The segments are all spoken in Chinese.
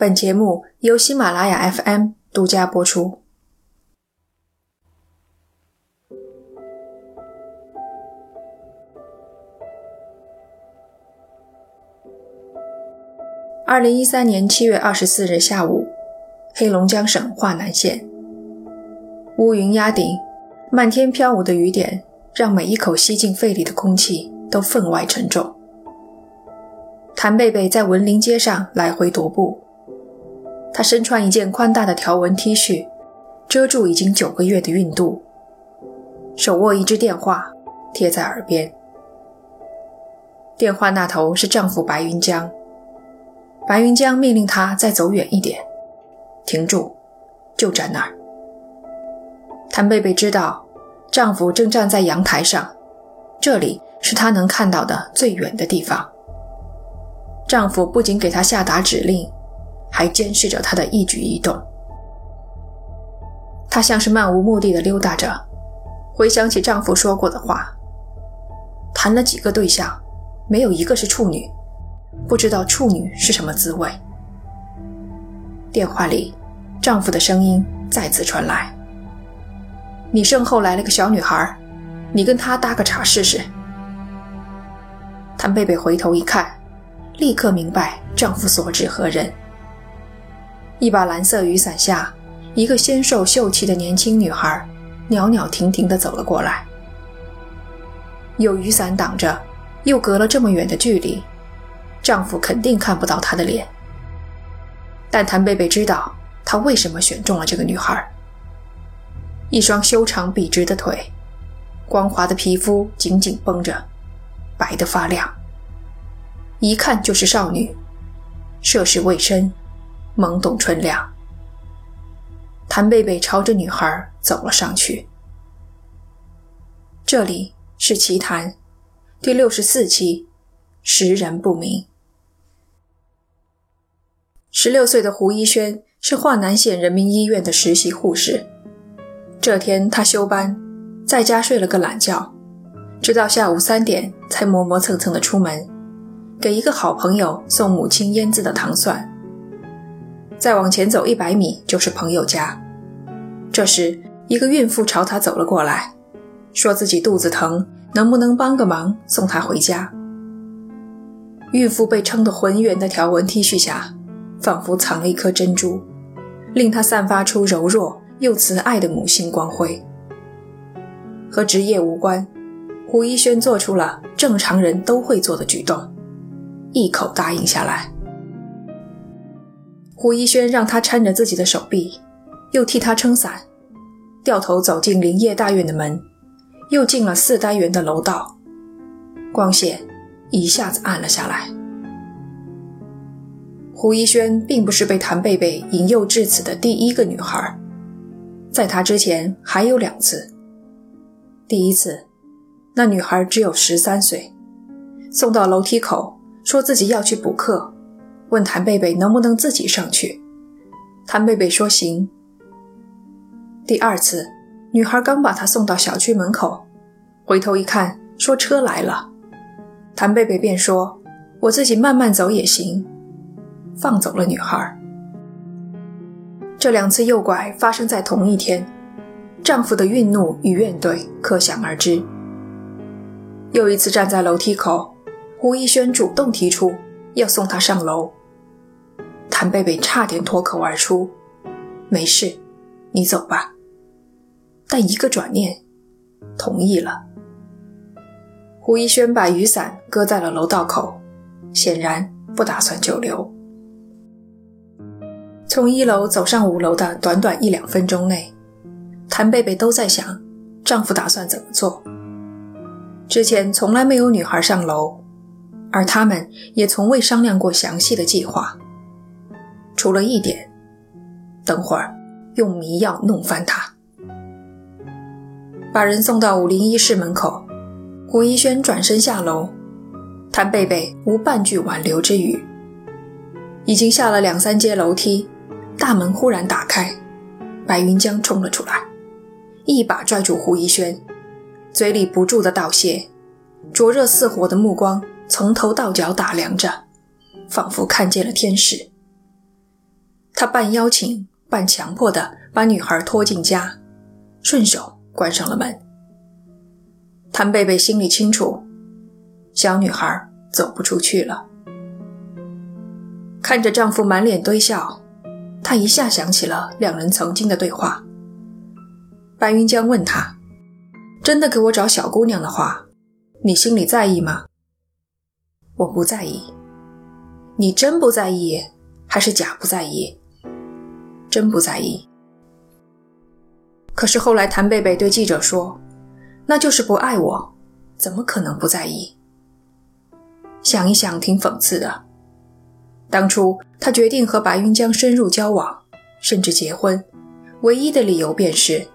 本节目由喜马拉雅 FM 独家播出。二零一三年七月二十四日下午，黑龙江省桦南县，乌云压顶，漫天飘舞的雨点让每一口吸进肺里的空气都分外沉重。谭贝贝在文林街上来回踱步。她身穿一件宽大的条纹 T 恤，遮住已经九个月的孕肚，手握一支电话贴在耳边。电话那头是丈夫白云江，白云江命令她再走远一点，停住，就站那儿。谭贝贝知道，丈夫正站在阳台上，这里是她能看到的最远的地方。丈夫不仅给她下达指令。还监视着她的一举一动。她像是漫无目的的溜达着，回想起丈夫说过的话：谈了几个对象，没有一个是处女，不知道处女是什么滋味。电话里，丈夫的声音再次传来：“你身后来了个小女孩，你跟她搭个茬试试。”谭贝贝回头一看，立刻明白丈夫所指何人。一把蓝色雨伞下，一个纤瘦秀气的年轻女孩，袅袅婷婷地走了过来。有雨伞挡着，又隔了这么远的距离，丈夫肯定看不到她的脸。但谭贝贝知道，她为什么选中了这个女孩。一双修长笔直的腿，光滑的皮肤紧紧绷着，白得发亮，一看就是少女，涉世未深。懵懂纯良，谭贝贝朝着女孩走了上去。这里是奇谈第六十四期，识人不明。十六岁的胡一轩是华南县人民医院的实习护士。这天他休班，在家睡了个懒觉，直到下午三点才磨磨蹭蹭的出门，给一个好朋友送母亲腌制的糖蒜。再往前走一百米就是朋友家。这时，一个孕妇朝他走了过来，说自己肚子疼，能不能帮个忙送她回家？孕妇被撑得浑圆的条纹 T 恤下，仿佛藏了一颗珍珠，令她散发出柔弱又慈爱的母性光辉。和职业无关，胡一轩做出了正常人都会做的举动，一口答应下来。胡一轩让他搀着自己的手臂，又替他撑伞，掉头走进林业大院的门，又进了四单元的楼道，光线一下子暗了下来。胡一轩并不是被谭贝贝引诱至此的第一个女孩，在他之前还有两次。第一次，那女孩只有十三岁，送到楼梯口，说自己要去补课。问谭贝贝能不能自己上去，谭贝贝说行。第二次，女孩刚把他送到小区门口，回头一看，说车来了，谭贝贝便说：“我自己慢慢走也行。”放走了女孩。这两次诱拐发生在同一天，丈夫的愠怒与怨怼可想而知。又一次站在楼梯口，胡一轩主动提出要送她上楼。谭贝贝差点脱口而出：“没事，你走吧。”但一个转念，同意了。胡一轩把雨伞搁在了楼道口，显然不打算久留。从一楼走上五楼的短短一两分钟内，谭贝贝都在想丈夫打算怎么做。之前从来没有女孩上楼，而他们也从未商量过详细的计划。除了一点，等会儿用迷药弄翻他。把人送到五零一室门口，胡一轩转身下楼，谭贝贝无半句挽留之语。已经下了两三阶楼梯，大门忽然打开，白云江冲了出来，一把拽住胡一轩，嘴里不住的道谢，灼热似火的目光从头到脚打量着，仿佛看见了天使。他半邀请半强迫地把女孩拖进家，顺手关上了门。谭贝贝心里清楚，小女孩走不出去了。看着丈夫满脸堆笑，她一下想起了两人曾经的对话。白云江问她：“真的给我找小姑娘的话，你心里在意吗？”“我不在意。”“你真不在意，还是假不在意？”“真不在意。”可是后来谭贝贝对记者说：“那就是不爱我，怎么可能不在意？”想一想，挺讽刺的。当初他决定和白云江深入交往，甚至结婚，唯一的理由便是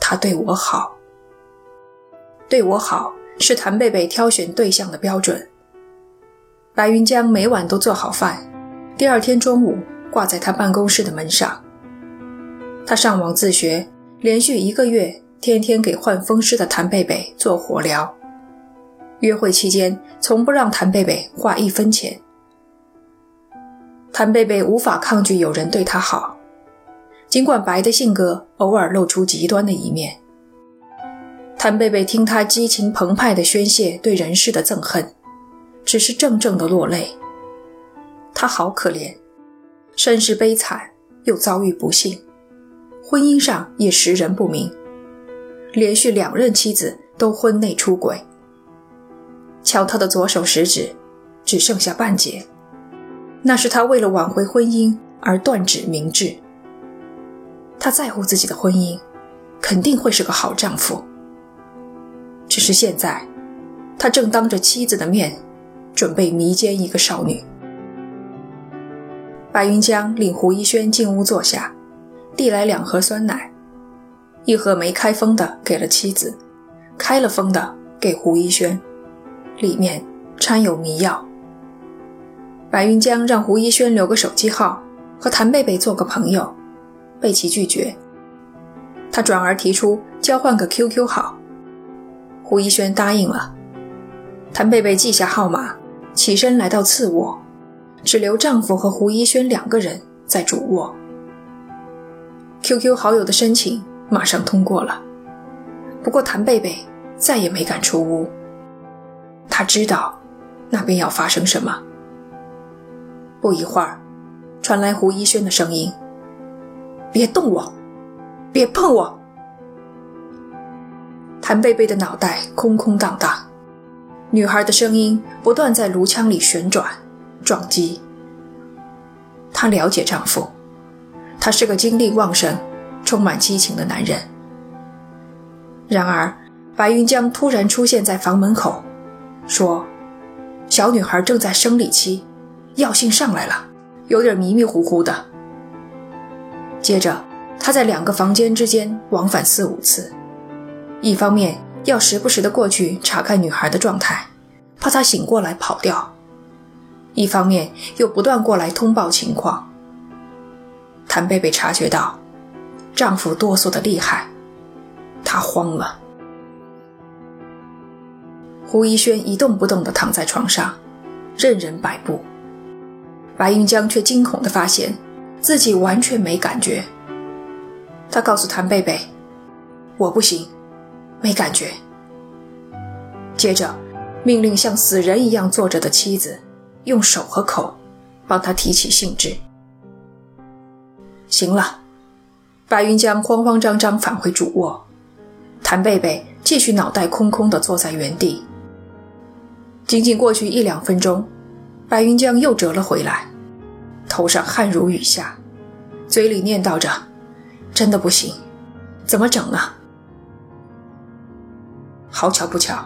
他对我好。对我好是谭贝贝挑选对象的标准。白云江每晚都做好饭，第二天中午挂在他办公室的门上。他上网自学，连续一个月，天天给患风湿的谭贝贝做火疗。约会期间，从不让谭贝贝花一分钱。谭贝贝无法抗拒有人对她好，尽管白的性格偶尔露出极端的一面。谭贝贝听他激情澎湃地宣泄对人世的憎恨，只是怔怔地落泪。他好可怜，身世悲惨，又遭遇不幸，婚姻上也识人不明，连续两任妻子都婚内出轨。乔特的左手食指，只剩下半截。那是他为了挽回婚姻而断指明志。他在乎自己的婚姻，肯定会是个好丈夫。只是现在，他正当着妻子的面，准备迷奸一个少女。白云江领胡一轩进屋坐下，递来两盒酸奶，一盒没开封的给了妻子，开了封的给胡一轩，里面掺有迷药。白云江让胡一轩留个手机号，和谭贝贝做个朋友，被其拒绝。他转而提出交换个 QQ 号，胡一轩答应了。谭贝贝记下号码，起身来到次卧，只留丈夫和胡一轩两个人在主卧。QQ 好友的申请马上通过了，不过谭贝贝再也没敢出屋，她知道那边要发生什么。不一会儿，传来胡一轩的声音：“别动我，别碰我。”谭贝贝的脑袋空空荡荡，女孩的声音不断在颅腔里旋转、撞击。她了解丈夫，他是个精力旺盛、充满激情的男人。然而，白云江突然出现在房门口，说：“小女孩正在生理期。”药性上来了，有点迷迷糊糊的。接着，他在两个房间之间往返四五次，一方面要时不时的过去查看女孩的状态，怕她醒过来跑掉；一方面又不断过来通报情况。谭贝贝察觉到丈夫哆嗦的厉害，她慌了。胡一轩一动不动地躺在床上，任人摆布。白云江却惊恐地发现，自己完全没感觉。他告诉谭贝贝：“我不行，没感觉。”接着，命令像死人一样坐着的妻子，用手和口帮他提起兴致。行了，白云江慌慌张张返回主卧，谭贝贝继续脑袋空空地坐在原地。仅仅过去一两分钟，白云江又折了回来。头上汗如雨下，嘴里念叨着：“真的不行，怎么整呢？”好巧不巧，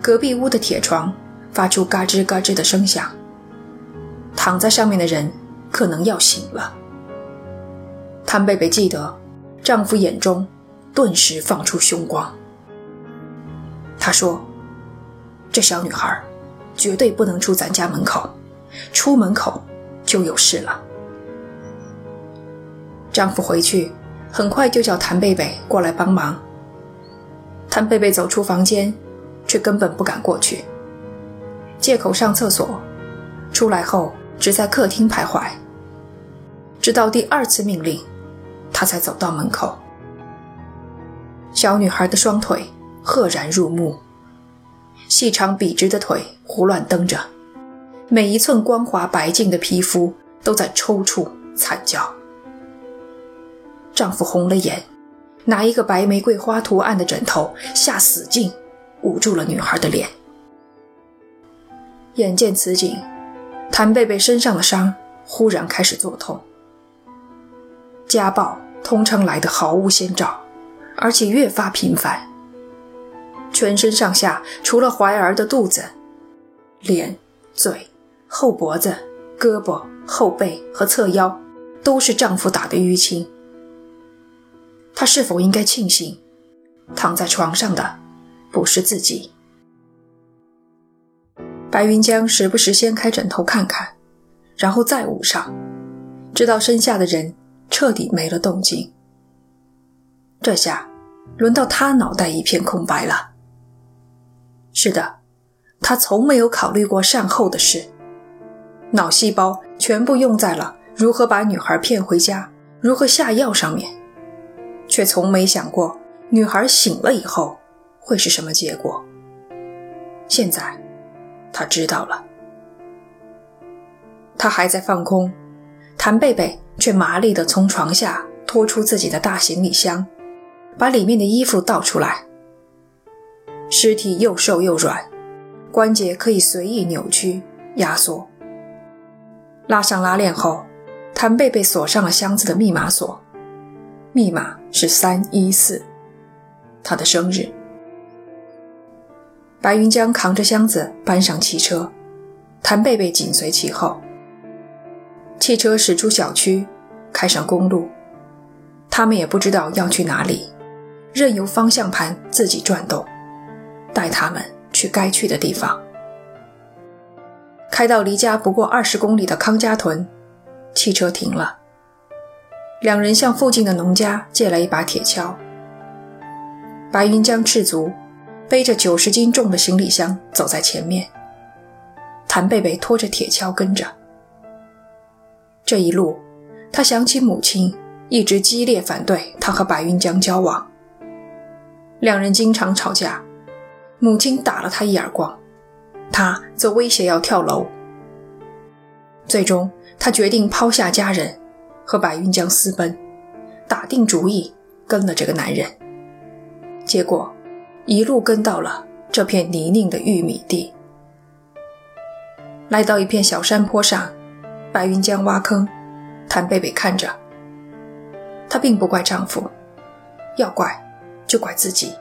隔壁屋的铁床发出嘎吱嘎吱的声响，躺在上面的人可能要醒了。谭贝贝记得，丈夫眼中顿时放出凶光。他说：“这小女孩绝对不能出咱家门口，出门口。”就有事了。丈夫回去，很快就叫谭贝贝过来帮忙。谭贝贝走出房间，却根本不敢过去，借口上厕所，出来后只在客厅徘徊。直到第二次命令，他才走到门口。小女孩的双腿赫然入目，细长笔直的腿胡乱蹬着，每一寸光滑白净的皮肤都在抽搐惨叫。丈夫红了眼，拿一个白玫瑰花图案的枕头下死劲捂住了女孩的脸。眼见此景，谭贝贝身上的伤忽然开始作痛。家暴通常来得毫无先兆。而且越发频繁，全身上下除了怀儿的肚子、脸、嘴、后脖子、胳膊、后背和侧腰，都是丈夫打的淤青。她是否应该庆幸，躺在床上的不是自己？白云江时不时掀开枕头看看，然后再捂上，直到身下的人彻底没了动静。这下，轮到他脑袋一片空白了。是的，他从没有考虑过善后的事，脑细胞全部用在了如何把女孩骗回家、如何下药上面，却从没想过女孩醒了以后会是什么结果。现在，他知道了。他还在放空，谭贝贝却麻利地从床下拖出自己的大行李箱。把里面的衣服倒出来。尸体又瘦又软，关节可以随意扭曲压缩。拉上拉链后，谭贝贝锁上了箱子的密码锁，密码是三一四，他的生日。白云江扛着箱子搬上汽车，谭贝贝紧随其后。汽车驶出小区，开上公路，他们也不知道要去哪里。任由方向盘自己转动，带他们去该去的地方。开到离家不过二十公里的康家屯，汽车停了。两人向附近的农家借了一把铁锹。白云江赤足，背着九十斤重的行李箱走在前面，谭贝贝拖着铁锹跟着。这一路，他想起母亲一直激烈反对他和白云江交往。两人经常吵架，母亲打了他一耳光，他则威胁要跳楼。最终，他决定抛下家人，和白云江私奔，打定主意跟了这个男人。结果，一路跟到了这片泥泞的玉米地。来到一片小山坡上，白云江挖坑，谭贝贝看着。她并不怪丈夫，要怪。就怪自己。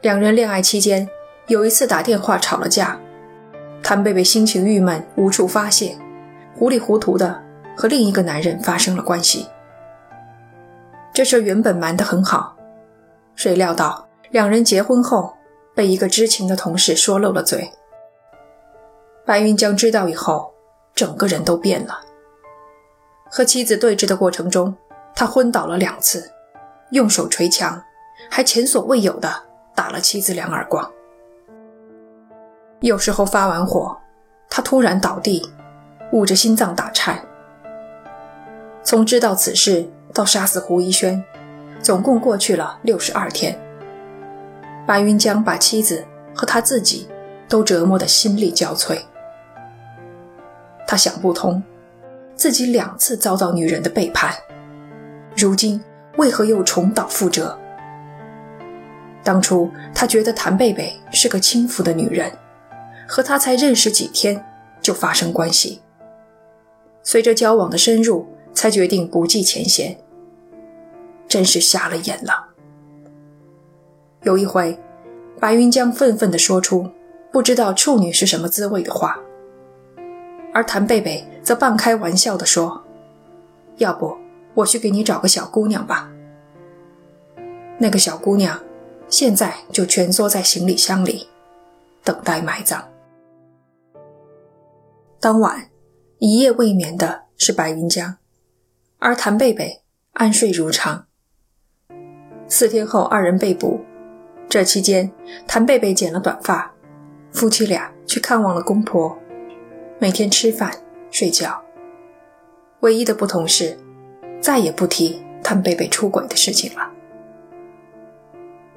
两人恋爱期间，有一次打电话吵了架，谭贝贝心情郁闷，无处发泄，糊里糊涂的和另一个男人发生了关系。这事原本瞒得很好，谁料到两人结婚后被一个知情的同事说漏了嘴。白云江知道以后，整个人都变了。和妻子对峙的过程中，他昏倒了两次。用手捶墙，还前所未有的打了妻子两耳光。有时候发完火，他突然倒地，捂着心脏打颤。从知道此事到杀死胡一轩，总共过去了六十二天。白云江把妻子和他自己都折磨得心力交瘁。他想不通，自己两次遭到女人的背叛，如今。为何又重蹈覆辙？当初他觉得谭贝贝是个轻浮的女人，和他才认识几天就发生关系。随着交往的深入，才决定不计前嫌。真是瞎了眼了。有一回，白云江愤愤地说出“不知道处女是什么滋味”的话，而谭贝贝则半开玩笑地说：“要不……”我去给你找个小姑娘吧。那个小姑娘现在就蜷缩在行李箱里，等待埋葬。当晚一夜未眠的是白云江，而谭贝贝安睡如常。四天后，二人被捕。这期间，谭贝贝剪了短发，夫妻俩去看望了公婆，每天吃饭睡觉。唯一的不同是，再也不提谭贝贝出轨的事情了。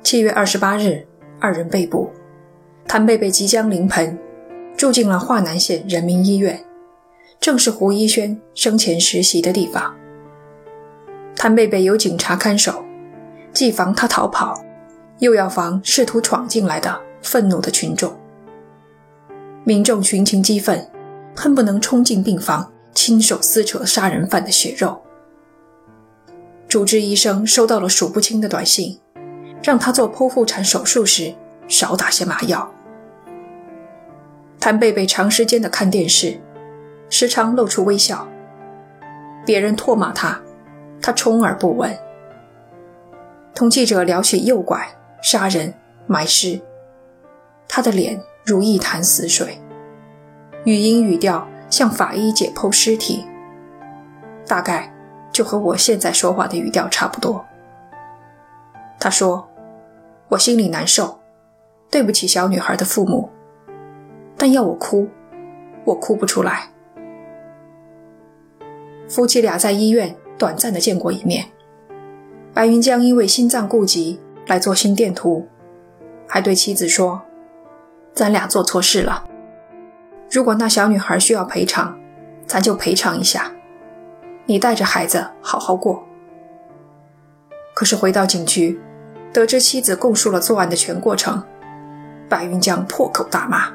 七月二十八日，二人被捕，谭贝贝即将临盆，住进了华南县人民医院，正是胡一轩生前实习的地方。谭贝贝有警察看守，既防他逃跑，又要防试图闯进来的愤怒的群众。民众群情激愤，恨不能冲进病房。亲手撕扯杀人犯的血肉。主治医生收到了数不清的短信，让他做剖腹产手术时少打些麻药。谭贝贝长时间的看电视，时常露出微笑。别人唾骂他，他充耳不闻。同记者聊起诱拐、杀人、埋尸，他的脸如一潭死水，语音语调。向法医解剖尸体，大概就和我现在说话的语调差不多。他说：“我心里难受，对不起小女孩的父母，但要我哭，我哭不出来。”夫妻俩在医院短暂的见过一面，白云江因为心脏顾及来做心电图，还对妻子说：“咱俩做错事了。”如果那小女孩需要赔偿，咱就赔偿一下。你带着孩子好好过。可是回到警局，得知妻子供述了作案的全过程，白云江破口大骂，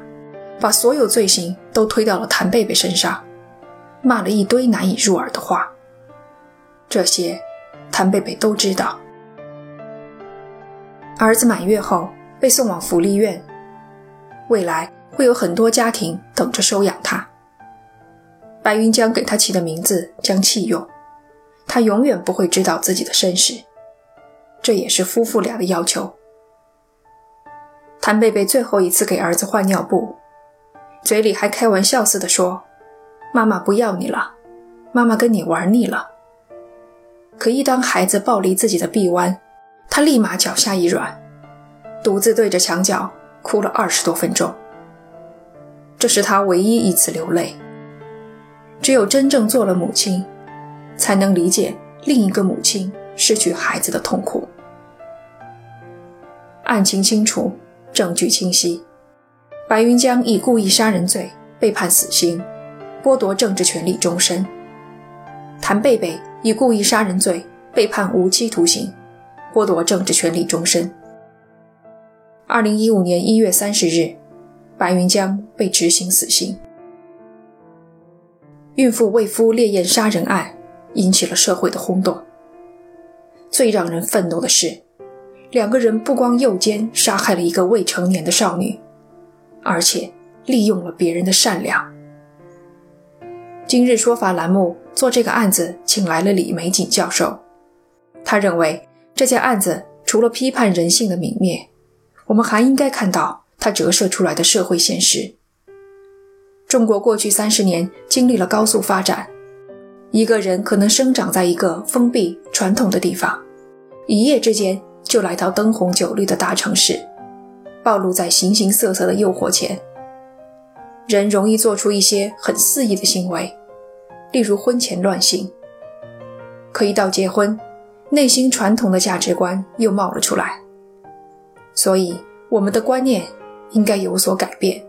把所有罪行都推到了谭贝贝身上，骂了一堆难以入耳的话。这些，谭贝贝都知道。儿子满月后被送往福利院，未来。会有很多家庭等着收养他。白云江给他起的名字将弃用，他永远不会知道自己的身世，这也是夫妇俩的要求。谭贝贝最后一次给儿子换尿布，嘴里还开玩笑似的说：“妈妈不要你了，妈妈跟你玩腻了。”可一当孩子抱离自己的臂弯，他立马脚下一软，独自对着墙角哭了二十多分钟。这是他唯一一次流泪。只有真正做了母亲，才能理解另一个母亲失去孩子的痛苦。案情清楚，证据清晰，白云江以故意杀人罪被判死刑，剥夺政治权利终身；谭贝贝以故意杀人罪被判无期徒刑，剥夺政治权利终身。二零一五年一月三十日。白云江被执行死刑。孕妇为夫烈焰杀人案引起了社会的轰动。最让人愤怒的是，两个人不光诱奸杀害了一个未成年的少女，而且利用了别人的善良。今日说法栏目做这个案子，请来了李玫瑾教授。他认为这件案子除了批判人性的泯灭，我们还应该看到。它折射出来的社会现实。中国过去三十年经历了高速发展，一个人可能生长在一个封闭传统的地方，一夜之间就来到灯红酒绿的大城市，暴露在形形色色的诱惑前。人容易做出一些很肆意的行为，例如婚前乱性。可一到结婚，内心传统的价值观又冒了出来，所以我们的观念。应该有所改变。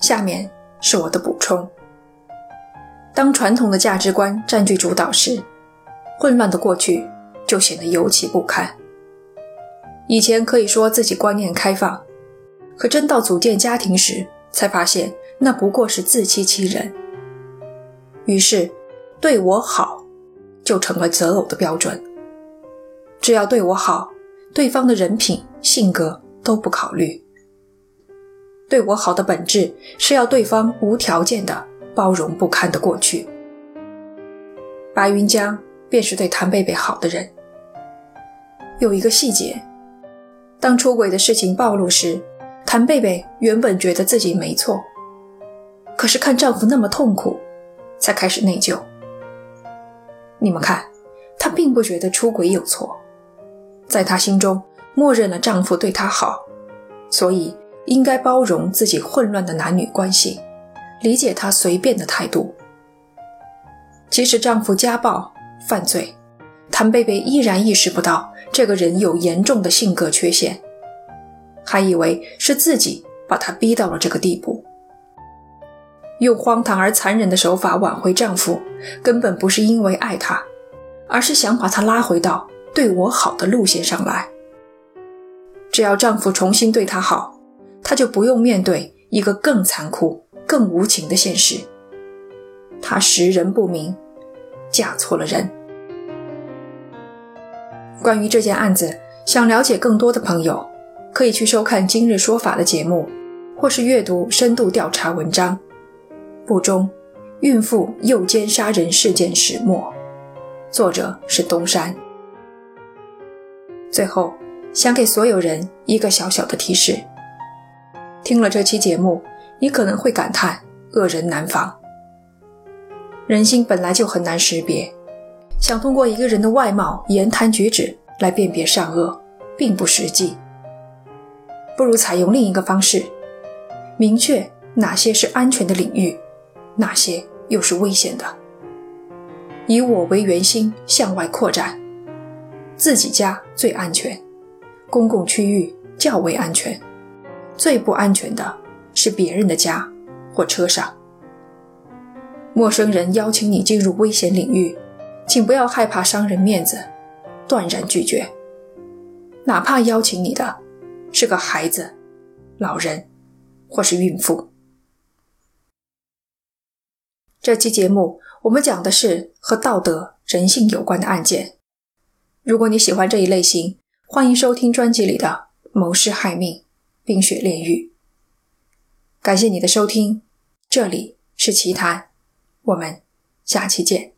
下面是我的补充：当传统的价值观占据主导时，混乱的过去就显得尤其不堪。以前可以说自己观念开放，可真到组建家庭时，才发现那不过是自欺欺人。于是，对我好就成了择偶的标准。只要对我好，对方的人品、性格。都不考虑，对我好的本质是要对方无条件的包容不堪的过去。白云江便是对谭贝贝好的人。有一个细节，当出轨的事情暴露时，谭贝贝原本觉得自己没错，可是看丈夫那么痛苦，才开始内疚。你们看，她并不觉得出轨有错，在她心中。默认了丈夫对她好，所以应该包容自己混乱的男女关系，理解他随便的态度，即使丈夫家暴犯罪，谭贝贝依然意识不到这个人有严重的性格缺陷，还以为是自己把他逼到了这个地步。用荒唐而残忍的手法挽回丈夫，根本不是因为爱他，而是想把他拉回到对我好的路线上来。只要丈夫重新对她好，她就不用面对一个更残酷、更无情的现实。她识人不明，嫁错了人。关于这件案子，想了解更多的朋友，可以去收看《今日说法》的节目，或是阅读深度调查文章。不中，孕妇诱奸杀人事件始末，作者是东山。最后，想给所有人一个小小的提示：听了这期节目，你可能会感叹恶人难防。人心本来就很难识别，想通过一个人的外貌、言谈举止来辨别善恶，并不实际。不如采用另一个方式，明确哪些是安全的领域。哪些又是危险的？以我为圆心向外扩展，自己家最安全，公共区域较为安全，最不安全的是别人的家或车上。陌生人邀请你进入危险领域，请不要害怕伤人面子，断然拒绝。哪怕邀请你的是个孩子、老人或是孕妇。这期节目我们讲的是和道德、人性有关的案件。如果你喜欢这一类型，欢迎收听专辑里的《谋事害命》《冰雪炼狱》。感谢你的收听，这里是奇谈，我们下期见。